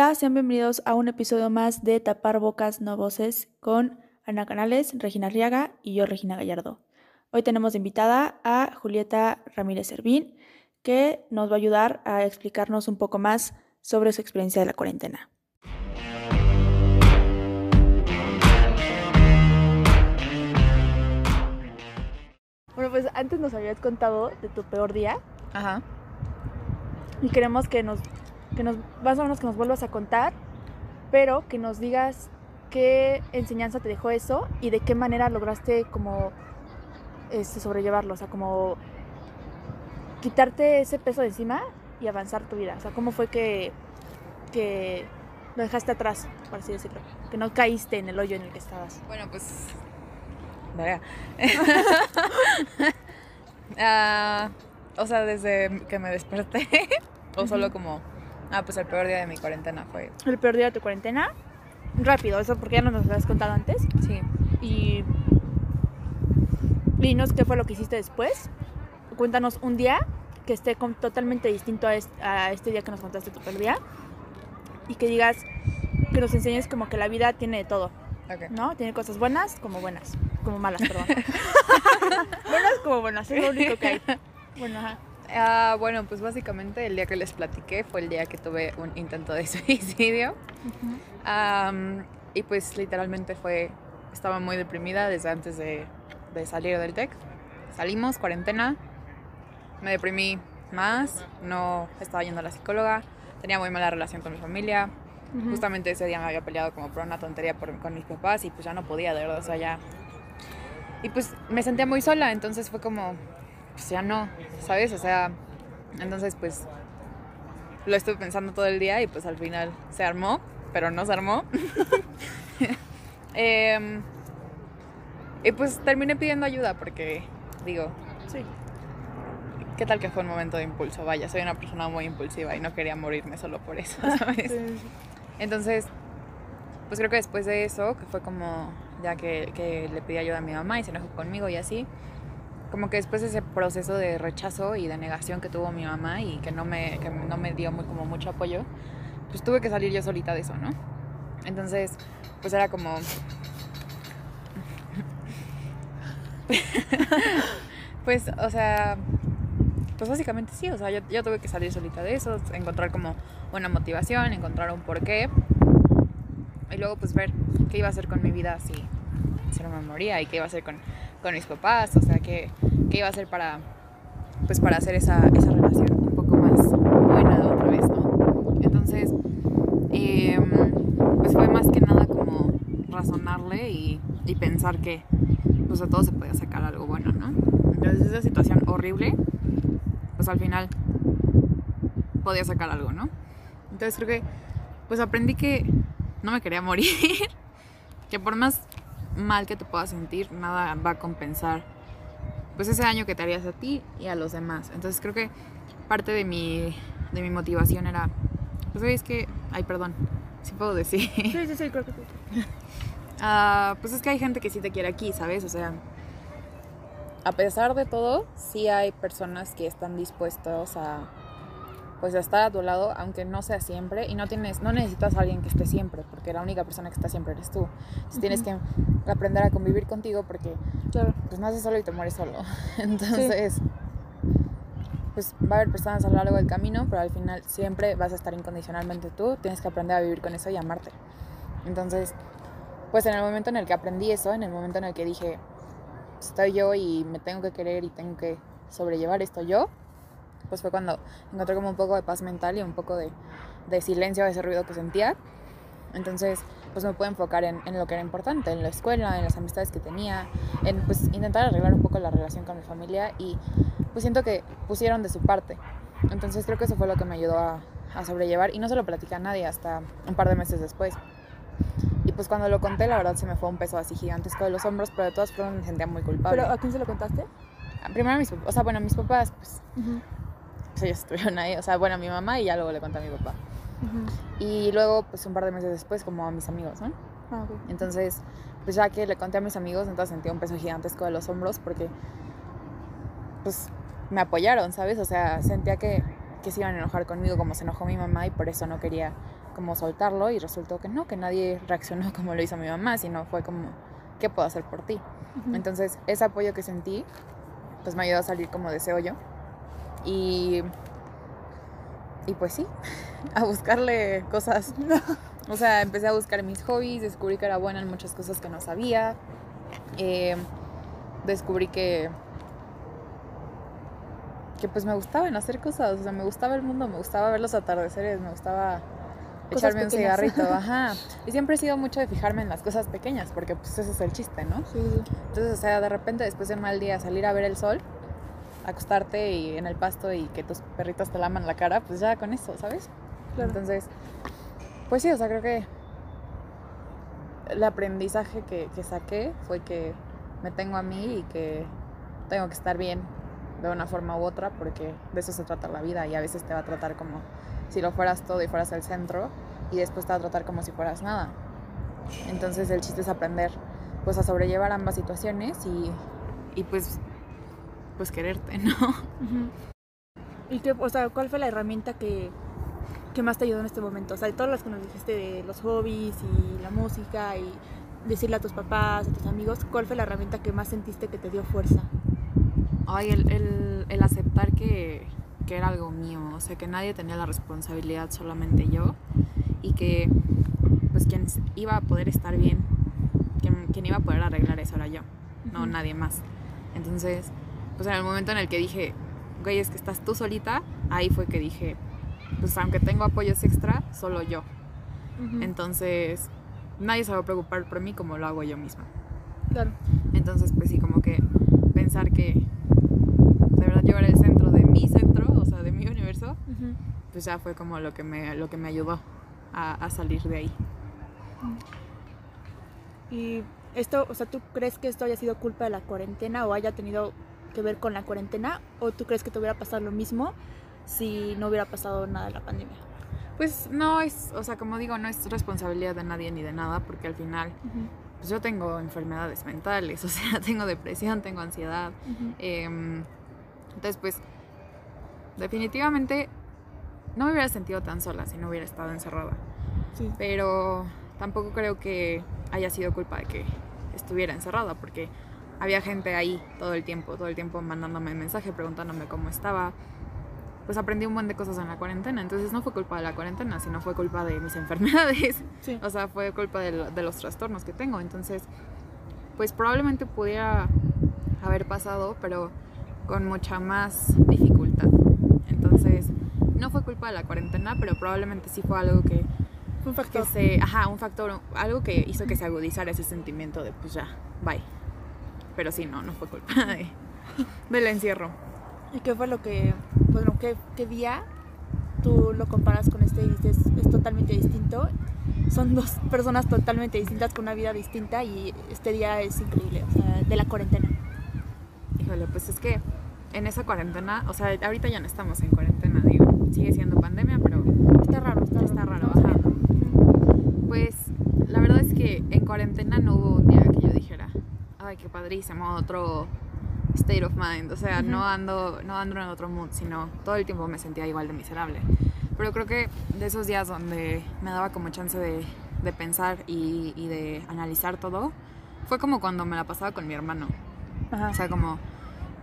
Hola, sean bienvenidos a un episodio más de Tapar Bocas No Voces con Ana Canales, Regina Riaga y yo, Regina Gallardo. Hoy tenemos de invitada a Julieta Ramírez Servín, que nos va a ayudar a explicarnos un poco más sobre su experiencia de la cuarentena. Bueno, pues antes nos habías contado de tu peor día Ajá. y queremos que nos, que nos, más o menos que nos vuelvas a contar, pero que nos digas qué enseñanza te dejó eso y de qué manera lograste como este, sobrellevarlo, o sea, como quitarte ese peso de encima y avanzar tu vida, o sea, cómo fue que, que lo dejaste atrás, por así decirlo, que no caíste en el hoyo en el que estabas. Bueno, pues. Ah, o sea, desde que me desperté. o solo como. Ah, pues el peor día de mi cuarentena fue. El peor día de tu cuarentena, rápido, eso porque ya no nos lo habías contado antes. Sí. y dinos qué fue lo que hiciste después. Cuéntanos un día que esté com- totalmente distinto a este, a este día que nos contaste tu peor día y que digas, que nos enseñes como que la vida tiene de todo, Ok. ¿no? Tiene cosas buenas como buenas, como malas, perdón. buenas como buenas, es lo único que hay. Bueno, ajá. Ah, bueno, pues básicamente el día que les platiqué fue el día que tuve un intento de suicidio. Y pues literalmente fue. Estaba muy deprimida desde antes de, de salir del TEC. Salimos, cuarentena. Me deprimí más. No estaba yendo a la psicóloga. Tenía muy mala relación con mi familia. Justamente ese día me había peleado como por una tontería por- con mis papás y pues ya no podía, de verdad, o sea, ya... Y pues me sentía muy sola, entonces fue como, pues ya no, ¿sabes? O sea, entonces pues lo estuve pensando todo el día y pues al final se armó, pero no se armó. Em, y pues terminé pidiendo ayuda porque, digo, Sí. ¿qué tal que fue un momento de impulso? Vaya, soy una persona muy impulsiva y no quería morirme solo por eso, ¿sabes? Sí. Entonces, pues creo que después de eso, que fue como ya que, que le pedí ayuda a mi mamá y se enojó conmigo y así, como que después de ese proceso de rechazo y de negación que tuvo mi mamá y que no me, que no me dio como mucho apoyo, pues tuve que salir yo solita de eso, ¿no? Entonces, pues era como... pues, o sea, pues básicamente sí, o sea, yo, yo tuve que salir solita de eso, encontrar como una motivación, encontrar un porqué y luego pues ver qué iba a hacer con mi vida si, si no me moría y qué iba a hacer con, con mis papás, o sea, qué, qué iba a hacer para, pues para hacer esa, esa relación un poco más buena otra vez, ¿no? Entonces, em, pues fue más que nada como razonarle y, y pensar que pues de todo se podía sacar algo bueno, ¿no? Entonces esa situación horrible, pues al final podía sacar algo, ¿no? Entonces creo que pues aprendí que no me quería morir, que por más mal que te puedas sentir, nada va a compensar pues ese daño que te harías a ti y a los demás. Entonces creo que parte de mi, de mi motivación era, pues sabéis que, ay perdón, si puedo decir, Sí, sí, sí, creo que sí. Ah, pues es que hay gente que sí te quiere aquí, ¿sabes? O sea, a pesar de todo, sí hay personas que están dispuestos a pues estar a tu lado, aunque no sea siempre, y no tienes, no necesitas a alguien que esté siempre, porque la única persona que está siempre eres tú. Entonces tienes que aprender a convivir contigo porque Claro. pues naces solo y te mueres solo. Entonces, pues va a haber personas a lo largo del camino, pero al final siempre vas a estar incondicionalmente tú, tienes que aprender a vivir con eso y amarte. Entonces, pues en el momento en el que aprendí eso, en el momento en el que dije, estoy yo y me tengo que querer y tengo que sobrellevar esto yo, pues fue cuando encontré como un poco de paz mental y un poco de, de silencio a ese ruido que sentía. Entonces, pues me pude enfocar en, en lo que era importante, en la escuela, en las amistades que tenía, en pues intentar arreglar un poco la relación con mi familia y pues siento que pusieron de su parte. Entonces creo que eso fue lo que me ayudó a, a sobrellevar y no se lo platicé a nadie hasta un par de meses después. Y pues cuando lo conté, la verdad se me fue un peso así gigantesco de los hombros, pero de todas formas me sentía muy culpable. ¿Pero a quién se lo contaste? Primero a mis papás, o sea, bueno, mis papás, pues, pues ellos estuvieron ahí, o sea, bueno, a mi mamá y ya luego le conté a mi papá. Y luego, pues un par de meses después, como a mis amigos, ¿no? Ah, ok. Entonces, pues ya que le conté a mis amigos, entonces sentí un peso gigantesco de los hombros porque, pues, me apoyaron, ¿sabes? O sea, sentía que, que se iban a enojar conmigo como se enojó mi mamá y por eso no quería como soltarlo y resultó que no, que nadie reaccionó como lo hizo mi mamá, sino fue como, ¿qué puedo hacer por ti? Entonces, ese apoyo que sentí, pues me ayudó a salir como de ese hoyo. Y, y pues sí, a buscarle cosas. O sea, empecé a buscar mis hobbies, descubrí que era buena en muchas cosas que no sabía. Eh, descubrí que que pues me gustaba en hacer cosas, o sea, me gustaba el mundo, me gustaba ver los atardeceres, me gustaba echarme un cigarrito, ajá. Y siempre he sido mucho de fijarme en las cosas pequeñas, porque pues ese es el chiste, ¿no? Sí, sí. Entonces, o sea, de repente después de un mal día salir a ver el sol, acostarte y en el pasto y que tus perritos te laman la cara, pues ya con eso, ¿sabes? Claro. Entonces, pues sí, o sea, creo que el aprendizaje que, que saqué fue que me tengo a mí y que tengo que estar bien de una forma u otra porque de eso se trata la vida y a veces te va a tratar como si lo fueras todo y fueras el centro y después te va a tratar como si fueras nada. Entonces el chiste es aprender pues a sobrellevar ambas situaciones y, y pues pues quererte, ¿no? ¿Y qué, o sea, cuál fue la herramienta que, que más te ayudó en este momento? O sea, de todas las que nos dijiste de los hobbies y la música y decirle a tus papás, a tus amigos, ¿cuál fue la herramienta que más sentiste que te dio fuerza? Ay, el, el, el aceptar que, que era algo mío, o sea, que nadie tenía la responsabilidad, solamente yo, y que pues quien iba a poder estar bien, quien, quien iba a poder arreglar eso era yo, no nadie más. Entonces, pues en el momento en el que dije, güey, es que estás tú solita, ahí fue que dije, pues aunque tengo apoyos extra, solo yo. Entonces, nadie se va a preocupar por mí como lo hago yo misma. Claro. Entonces, pues sí, como que pensar que de verdad yo era el centro de mi centro, o sea, de mi universo, pues ya fue como lo que me, lo que me ayudó a, a salir de ahí. Y esto, o sea, ¿tú crees que esto haya sido culpa de la cuarentena o haya tenido que ver con la cuarentena? ¿O tú crees que te hubiera pasado lo mismo si no hubiera pasado nada de la pandemia? Pues no es, o sea, como digo, no es responsabilidad de nadie ni de nada, porque al final, pues yo tengo enfermedades mentales, o sea, tengo depresión, tengo ansiedad. Em, entonces, pues, definitivamente no me hubiera sentido tan sola si no hubiera estado encerrada. Sí. pero tampoco creo que haya sido culpa de que estuviera encerrada, porque había gente ahí todo el tiempo, todo el tiempo mandándome mensaje, preguntándome cómo estaba. Pues aprendí un buen de cosas en la cuarentena, entonces no fue culpa de la cuarentena, sino fue culpa de mis enfermedades, Sí. o sea, fue culpa de, de los trastornos que tengo, entonces, pues probablemente pudiera haber pasado, pero con mucha más dificultad. Entonces, no fue culpa de la cuarentena, pero probablemente sí fue algo que un que factor. se, ajá, un factor, algo que hizo que se agudizara ese sentimiento de pues ya, bye. Pero sí, no, no fue culpa de, del encierro. ¿Y qué fue lo que, bueno, qué, qué día tú lo comparas con este y dices es totalmente distinto? Son dos personas totalmente distintas con una vida distinta y este día es increíble, o sea, de la cuarentena. Híjole, pues es que en esa cuarentena, o sea, ahorita ya no estamos en cuarentena, digo, sigue siendo pandemia, pero Está raro, está, Está raro, ajá. viendo. pues la verdad es que en cuarentena no hubo un día que yo dijera, ay, qué padrísimo, otro state of mind, o sea, Ujú. no ando no ando en otro mood, sino todo el tiempo me sentía igual de miserable. Pero creo que de esos días donde me daba como chance de, de pensar y, y de analizar todo, fue como cuando me la pasaba con mi hermano. Ajá. O sea, como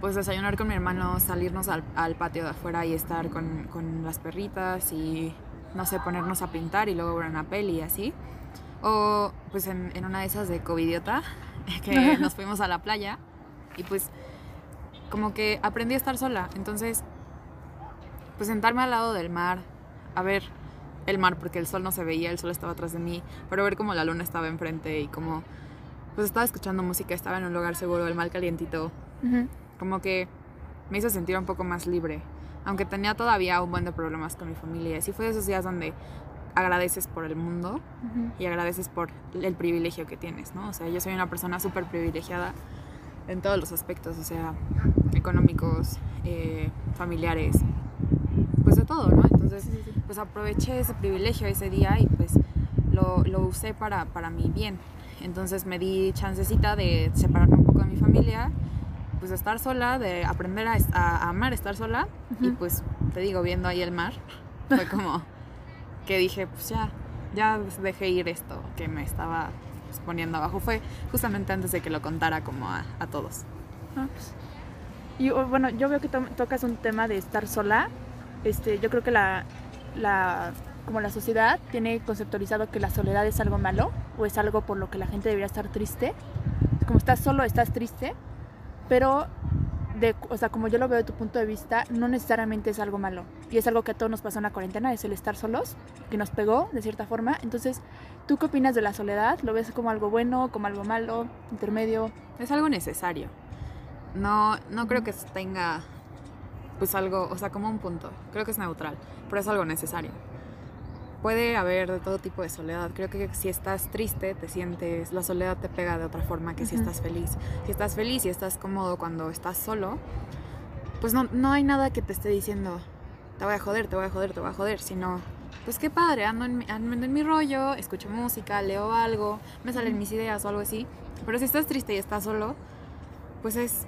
pues desayunar con mi hermano, salirnos al, al patio de afuera y estar con, con las perritas y, no sé, ponernos a pintar y luego ver una peli y así. O pues en, en una de esas de covidiota, que nos fuimos a la playa y pues como que aprendí a estar sola. Entonces, pues sentarme al lado del mar, a ver el mar porque el sol no se veía, el sol estaba atrás de mí, pero ver como la luna estaba enfrente y como pues estaba escuchando música, estaba en un lugar seguro, el mal calientito, Ujú. como que me hizo sentir un poco más libre, aunque tenía todavía un buen de problemas con mi familia. Así fue de esos días donde agradeces por el mundo Ujú. y agradeces por el privilegio que tienes, ¿no? O sea, yo soy una persona súper privilegiada en todos los aspectos, o sea, económicos, eh, familiares, pues de todo, ¿no? Entonces, Sí, sí, sí. pues aproveché ese privilegio ese día y pues lo, lo usé para, para mi bien. Entonces me di chancecita de separarme un poco de mi familia, pues de estar sola, de aprender a, a amar estar sola y Ujú. pues te digo, viendo ahí el mar, fue como que dije, pues ya, ya dejé ir esto que me estaba pues, poniendo abajo. Fue justamente antes de que lo contara como a, a todos. Ah, pues. Y bueno, yo veo que to- tocas un tema de estar sola. Este, yo creo que la, la, como la sociedad tiene conceptualizado que la soledad es algo malo o es algo por lo que la gente debería estar triste. Como estás solo, estás triste, pero de, o sea, como yo lo veo de tu punto de vista, no necesariamente es algo malo. Y es algo que a todos nos pasó en la cuarentena, es el estar solos, que nos pegó de cierta forma. Entonces, ¿tú qué opinas de la soledad? ¿Lo ves como algo bueno, como algo malo, intermedio? Es algo necesario. No, no creo que tenga pues algo, o sea, como un punto. Creo que es neutral, pero es algo necesario. Puede haber de todo tipo de soledad. Creo que si estás triste, te sientes, la soledad te pega de otra forma que si estás feliz. Si estás feliz y estás cómodo cuando estás solo, pues no, no hay nada que te esté diciendo, te voy a joder, te voy a joder, te voy a joder, sino, pues qué padre, ando en, mi, ando en mi rollo, escucho música, leo algo, me salen mis ideas o algo así. Pero si estás triste y estás solo, pues es,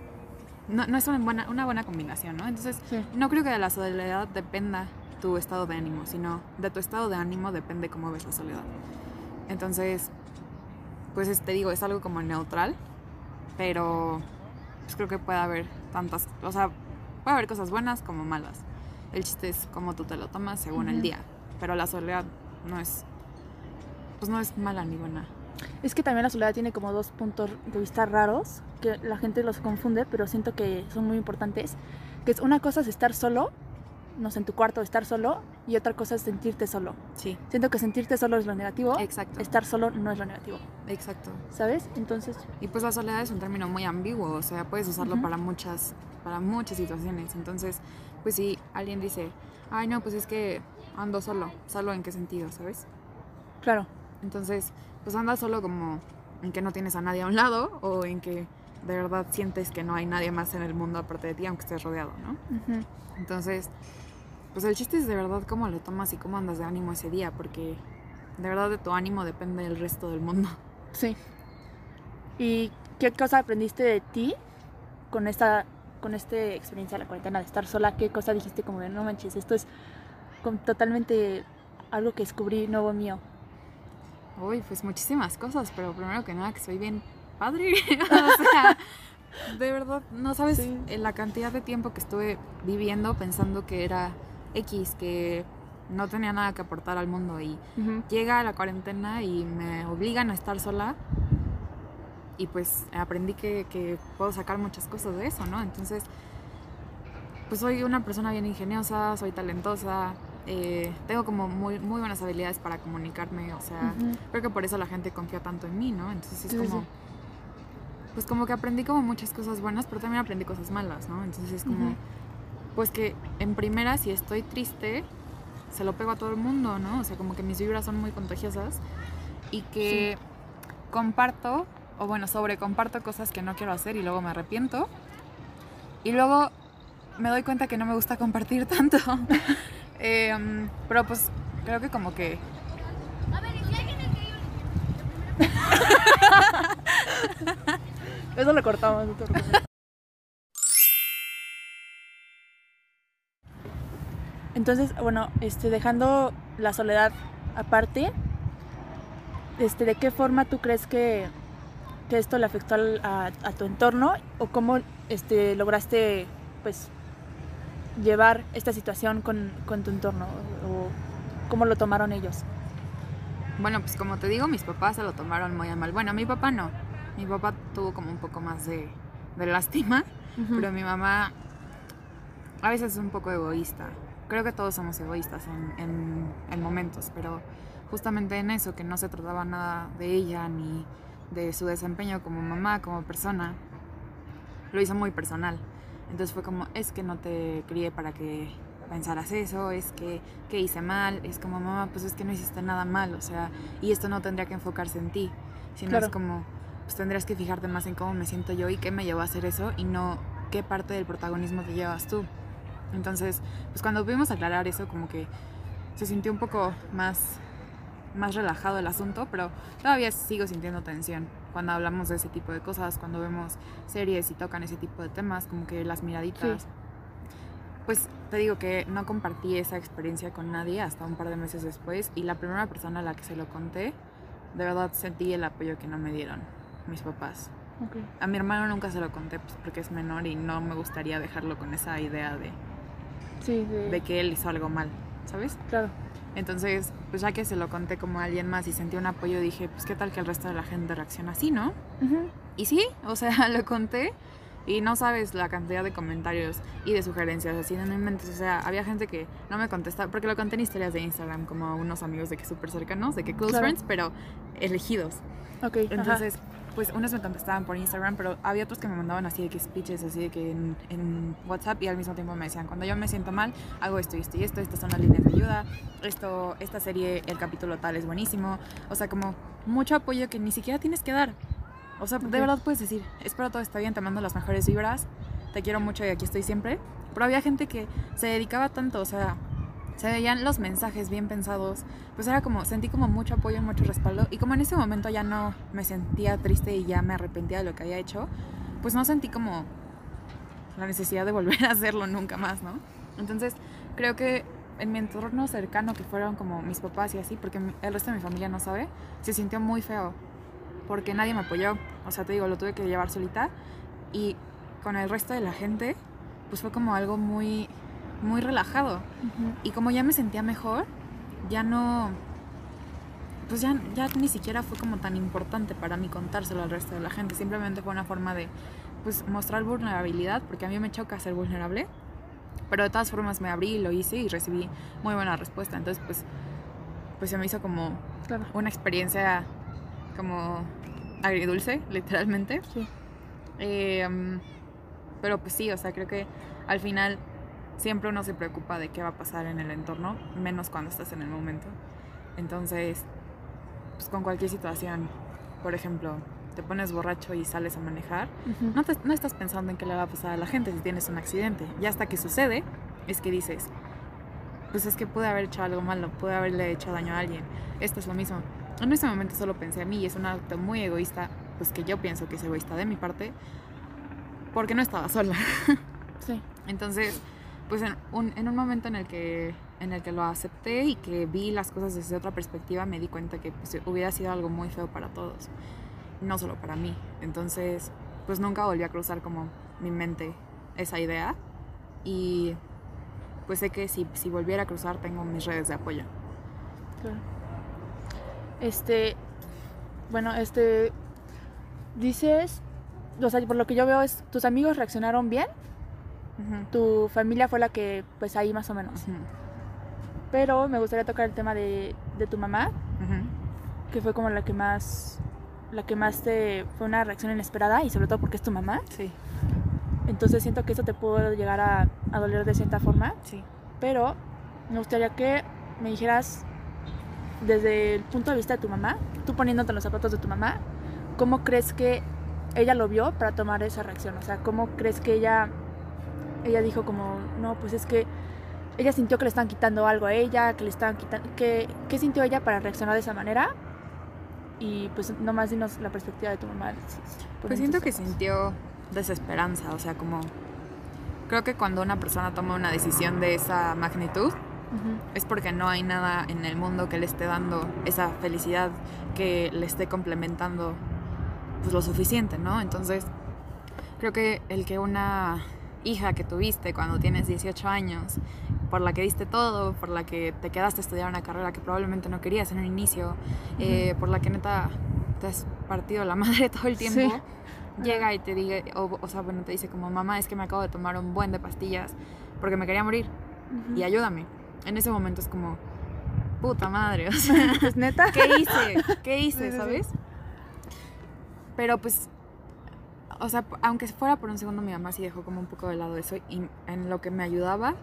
no, no es una buena, una buena combinación, ¿no? Entonces, Sí. no creo que de la soledad dependa tu estado de ánimo, sino de tu estado de ánimo depende cómo ves la soledad. Entonces, pues es- te digo, es algo como neutral, pero pues creo que puede haber tantas, o sea, puede haber cosas buenas como malas. El chiste es cómo tú te lo tomas según el día, pero la soledad no es, pues no es mala ni buena. Es que también la soledad tiene como dos puntos de vista raros, que la gente los confunde, pero siento que son muy importantes. Que es una cosa es estar solo, no sé, en tu cuarto estar solo, y otra cosa es sentirte solo. Sí, Siento que sentirte solo es lo negativo, exacto, estar solo no es lo negativo, exacto. ¿sabes? Entonces, Y pues la soledad es un término muy ambiguo, o sea, puedes usarlo para muchas, para muchas situaciones. Entonces, pues si alguien dice, ay no, pues es que ando solo, ¿solo en qué sentido, sabes? claro, Entonces, pues andas solo como en que no tienes a nadie a un lado o en que de verdad sientes que no hay nadie más en el mundo aparte de ti, aunque estés rodeado, ¿no? Entonces, pues el chiste es de verdad cómo lo tomas y cómo andas de ánimo ese día, porque de verdad de tu ánimo depende el resto del mundo. sí. ¿Y qué cosa aprendiste de ti con esta, con esta experiencia de la cuarentena de estar sola? ¿Qué cosa dijiste como de no manches, esto es totalmente algo que descubrí nuevo mío? Uy, pues muchísimas cosas, pero primero que nada que soy bien padre. o sea, de verdad, no sabes Sí. la cantidad de tiempo que estuve viviendo pensando que era X, que no tenía nada que aportar al mundo y llega la cuarentena y me obligan a estar sola y pues aprendí que, que puedo sacar muchas cosas de eso, ¿no? Entonces, pues soy una persona bien ingeniosa, soy talentosa, eh, tengo como muy, muy buenas habilidades para comunicarme, o sea, creo que por eso la gente confía tanto en mí, ¿no? Entonces es Sí, como, sí. pues como que aprendí como muchas cosas buenas, pero también aprendí cosas malas, ¿no? Entonces es como. Pues que en primera si estoy triste, se lo pego a todo el mundo, ¿no? O sea, como que mis vibras son muy contagiosas y que comparto, o bueno, sobre comparto cosas que no quiero hacer y luego me arrepiento. Y luego me doy cuenta que no me gusta compartir tanto. Em, pero pues creo que como que Eso lo cortamos. no te preocupes. Entonces, bueno, este, dejando la soledad aparte, este, ¿de qué forma tú crees que, que esto le afectó al- a, a tu entorno o cómo este, lograste, pues, llevar esta situación con, con tu entorno o cómo lo tomaron ellos? Bueno, pues como te digo, mis papás se lo tomaron muy a mal. Bueno, mi papá no. Mi papá tuvo como un poco más de, de lástima, pero mi mamá a veces es un poco egoísta. Creo que todos somos egoístas en, en- en momentos, pero justamente en eso, que no se trataba nada de ella ni de su desempeño como mamá, como persona, lo hizo muy personal. Entonces fue como, es que no te crié para que pensaras eso, es que, que hice mal, es como, mamá, pues es que no hiciste nada mal, o sea, y esto no tendría que enfocarse en ti, sino Claro. es como, pues tendrías que fijarte más en cómo me siento yo y qué me llevó a hacer eso y no qué parte del protagonismo te llevas tú. Entonces, pues cuando pudimos aclarar eso, como que se sintió un poco más, más relajado el asunto, pero todavía sigo sintiendo tensión cuando hablamos de ese tipo de cosas, cuando vemos series y tocan ese tipo de temas, como que las miraditas. Pues te digo que no compartí esa experiencia con nadie hasta un par de meses después y la primera persona a la que se lo conté, de verdad sentí el apoyo que no me dieron mis papás. Ok. A mi hermano nunca se lo conté pues, porque es menor y no me gustaría dejarlo con esa idea de, Sí, de, de que él hizo algo mal, ¿sabes? Claro. Entonces, pues ya que se lo conté como a alguien más y sentí un apoyo, dije, pues qué tal que el resto de la gente reacciona así, ¿no? Ujú. Y sí, o sea, lo conté y no sabes la cantidad de comentarios y de sugerencias, así no inventes. O sea, había gente que no me contestaba, porque lo conté en historias de Instagram, como a unos amigos de que súper cercanos, de que close Claro. friends, pero elegidos. Ok. ajá. Pues unos me contestaban por Instagram, pero había otros que me mandaban así de que speeches, así de que en, en WhatsApp y al mismo tiempo me decían, cuando yo me siento mal, hago esto y esto y esto, estas son las líneas de ayuda, esto, esta serie, el capítulo tal es buenísimo. O sea, como mucho apoyo que ni siquiera tienes que dar. O sea, Ok. de verdad puedes decir, espero todo está bien, te mando las mejores vibras, te quiero mucho y aquí estoy siempre. Pero había gente que se dedicaba tanto, o sea, se veían los mensajes bien pensados, pues era como, sentí como mucho apoyo, mucho respaldo, y como en ese momento ya no me sentía triste y ya me arrepentía de lo que había hecho, pues no sentí como la necesidad de volver a hacerlo nunca más, ¿no? Entonces, creo que en mi entorno cercano, que fueron como mis papás y así, porque el resto de mi familia no sabe, se sintió muy feo, porque nadie me apoyó, o sea, te digo, lo tuve que llevar solita, y con el resto de la gente, pues fue como algo muy, muy relajado. Ujú. Y como ya me sentía mejor, ya no. Pues ya, ya ni siquiera fue como tan importante para mí contárselo al resto de la gente. Simplemente fue una forma de pues mostrar vulnerabilidad, porque a mí me choca ser vulnerable. Pero de todas formas me abrí lo hice y recibí muy buena respuesta. Entonces, pues, pues se me hizo como Claro. una experiencia como agridulce, literalmente. Sí. Eh, pero pues sí, o sea, creo que al final siempre uno se preocupa de qué va a pasar en el entorno, menos cuando estás en el momento. Entonces, pues con cualquier situación, por ejemplo, te pones borracho y sales a manejar, no, te- no estás pensando en qué le va a pasar a la gente si tienes un accidente. Y hasta que sucede, es que dices, pues es que pude haber hecho algo malo, pude haberle hecho daño a alguien. Esto es lo mismo. En ese momento solo pensé a mí y es un acto muy egoísta, pues que yo pienso que es egoísta de mi parte, porque no estaba sola. Sí. Entonces, pues en un, en un momento en el, que, en el que lo acepté y que vi las cosas desde otra perspectiva, me di cuenta que pues, hubiera sido algo muy feo para todos, no solo para mí. Entonces, pues nunca volví a cruzar como mi mente esa idea y pues sé que si, si volviera a cruzar tengo mis redes de apoyo. Claro. Este, bueno, este, dices, o sea, por lo que yo veo es, tus amigos reaccionaron bien, tu familia fue la que, pues ahí más o menos. Ujú, Pero me gustaría tocar el tema de, de tu mamá, ujú. que fue como la que más, la que más te, fue una reacción inesperada y sobre todo porque es tu mamá. Sí, Entonces siento que eso te pudo llegar a, a doler de cierta forma. sí. Pero me gustaría que me dijeras, desde el punto de vista de tu mamá, tú poniéndote en los zapatos de tu mamá, ¿cómo crees que ella lo vio para tomar esa reacción? O sea, ¿cómo crees que ella, ella dijo como, no, pues es que ella sintió que le estaban quitando algo a ella, que le estaban quitando, ¿qué, qué sintió ella para reaccionar de esa manera? Y pues nomás dinos la perspectiva de tu mamá. Pues siento que sintió desesperanza, o sea, como... Creo que cuando una persona toma una decisión de esa magnitud, es porque no hay nada en el mundo que le esté dando esa felicidad que le esté complementando pues lo suficiente, ¿no? Entonces, creo que el que una hija que tuviste cuando tienes 18 años, por la que diste todo, por la que te quedaste a estudiar una carrera que probablemente no querías en un inicio, eh, por la que neta te has partido la madre todo el tiempo, Sí. llega y te diga, o, o sea, bueno, te dice como, mamá, es que me acabo de tomar un buen de pastillas porque me quería morir y ayúdame. En ese momento es como, puta madre, o sea, Pues neta. ¿qué hice? ¿Qué hice, sabes? Pero pues, o sea, aunque fuera por un segundo, mi mamá sí dejó como un poco de lado eso y en lo que me ayudaba,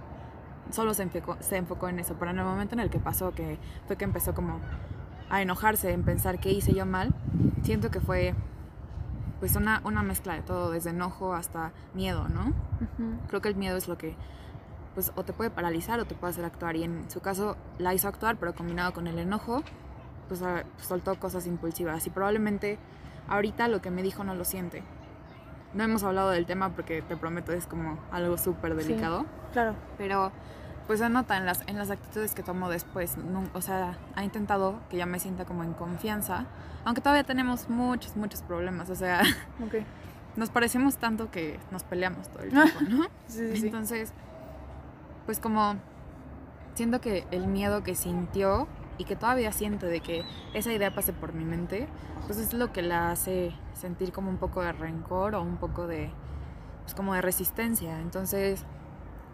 solo se enfocó, se enfocó en eso. Pero en el momento en el que pasó, que fue que empezó como a enojarse, en pensar qué hice yo mal, siento que fue pues una, una mezcla de todo, desde enojo hasta miedo, ¿no? Ujú. Creo que el miedo es lo que pues o te puede paralizar o te puede hacer actuar y en su caso la hizo actuar pero combinado con el enojo pues soltó cosas impulsivas y probablemente ahorita lo que me dijo no lo siente no hemos hablado del tema porque te prometo es como algo súper delicado. Claro. Pero pues se nota en las, en las actitudes que tomo después. No- o sea, ha intentado que ya me sienta como en confianza. Aunque todavía tenemos muchos, muchos problemas. O sea, Ok. nos parecemos tanto que nos peleamos todo el tiempo, ¿no? Sí, sí. Entonces, pues como siento que el miedo que sintió y que todavía siente de que esa idea pase por mi mente, pues es lo que la hace sentir como un poco de rencor o un poco de, pues como de resistencia. Entonces,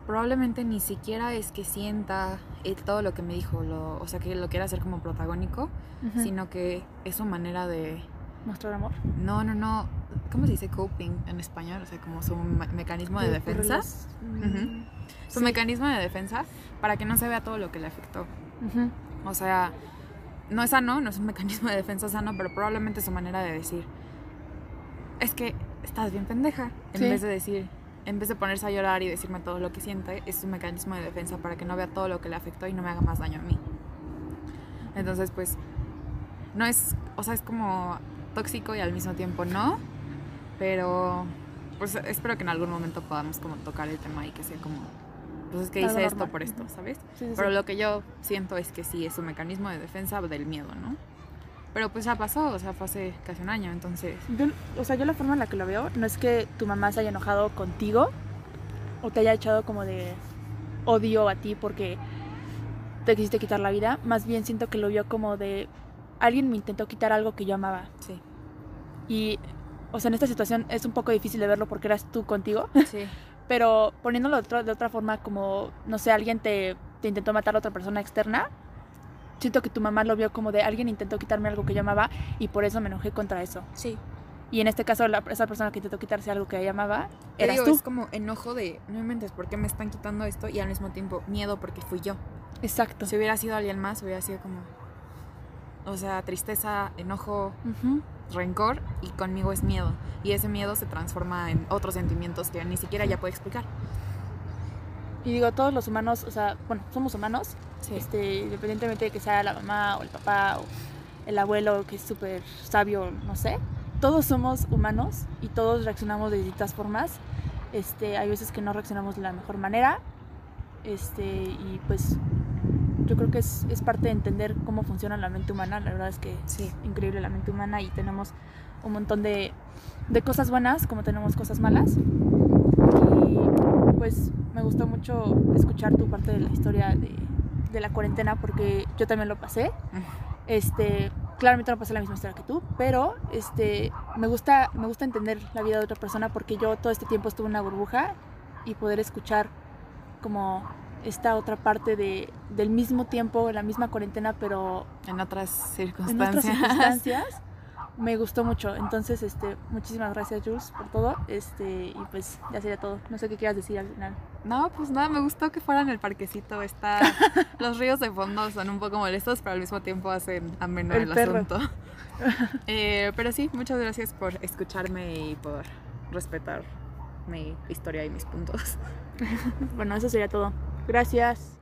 probablemente ni siquiera es que sienta eh, todo lo que me dijo, lo, o sea, que lo quiera hacer como protagónico, sino que es su manera de, Mostrar amor. no, no, no, ¿cómo se dice coping en español? O sea, como su me- mecanismo de defensa. Su Sí. mecanismo de defensa para que no se vea todo lo que le afectó. Ujú. O sea, no es sano, no es un mecanismo de defensa sano, pero probablemente su manera de decir, es que estás bien pendeja, en Sí. vez de decir, en vez de ponerse a llorar y decirme todo lo que siente, es un mecanismo de defensa para que no vea todo lo que le afectó y no me haga más daño a mí. Entonces, pues, no es, o sea, es como tóxico y al mismo tiempo no, pero pues espero que en algún momento podamos como tocar el tema y que sea como, pues es que hice esto por esto. ¿sabes? Sí, sí, Pero sí. lo que yo siento es que sí, es un mecanismo de defensa del miedo, ¿no? Pero pues ya pasó, o sea, fue hace casi un año, entonces... Yo, o sea, yo la forma en la que lo veo no es que tu mamá se haya enojado contigo o te haya echado como de odio a ti porque te quisiste quitar la vida. Más bien siento que lo vio como de alguien me intentó quitar algo que yo amaba. Sí, Y, o sea, en esta situación es un poco difícil de verlo porque eras tú contigo. sí, Pero poniéndolo de otra, de otra forma, como, no sé, alguien te, te intentó matar a otra persona externa, siento que tu mamá lo vio como de alguien intentó quitarme algo que yo amaba y por eso me enojé contra eso. sí. Y en este caso, la, esa persona que intentó quitarse algo que ella amaba, Te eras digo, tú. es como enojo de, no inventes, ¿por qué me están quitando esto? Y al mismo tiempo, miedo porque fui yo. Exacto. Si hubiera sido alguien más, hubiera sido como... O sea, tristeza, enojo. Rencor y conmigo es miedo. Y ese miedo se transforma en otros sentimientos que ni siquiera ya puedo explicar. Y digo, todos los humanos, o sea, bueno, somos humanos, Sí. este, independientemente de que sea la mamá o el papá o el abuelo que es súper sabio, no sé, todos somos humanos y todos reaccionamos de distintas formas. Este, hay veces que no reaccionamos de la mejor manera. Este, y pues yo creo que es, es parte de entender cómo funciona la mente humana. La verdad es que Sí. es increíble la mente humana y tenemos un montón de, de cosas buenas como tenemos cosas malas. Y pues me gustó mucho escuchar tu parte de la historia de, de la cuarentena porque yo también lo pasé. Este, claramente no pasé la misma historia que tú, pero este, me gusta, me gusta entender la vida de otra persona porque yo todo este tiempo estuve en una burbuja y poder escuchar como esta otra parte de, del mismo tiempo, la misma cuarentena, pero En otras en circunstancias. otras circunstancias, me gustó mucho. Entonces, este, muchísimas gracias Jules por todo. Este, y pues ya sería todo. No sé qué quieras decir al final. No, pues nada, me gustó que fuera en el parquecito. Está... Los ríos de fondo son un poco molestos, pero al mismo tiempo hacen ameno El el, perro. asunto. Eh, pero sí, muchas gracias por escucharme y por respetar mi historia y mis puntos. Bueno, eso sería todo. Gracias.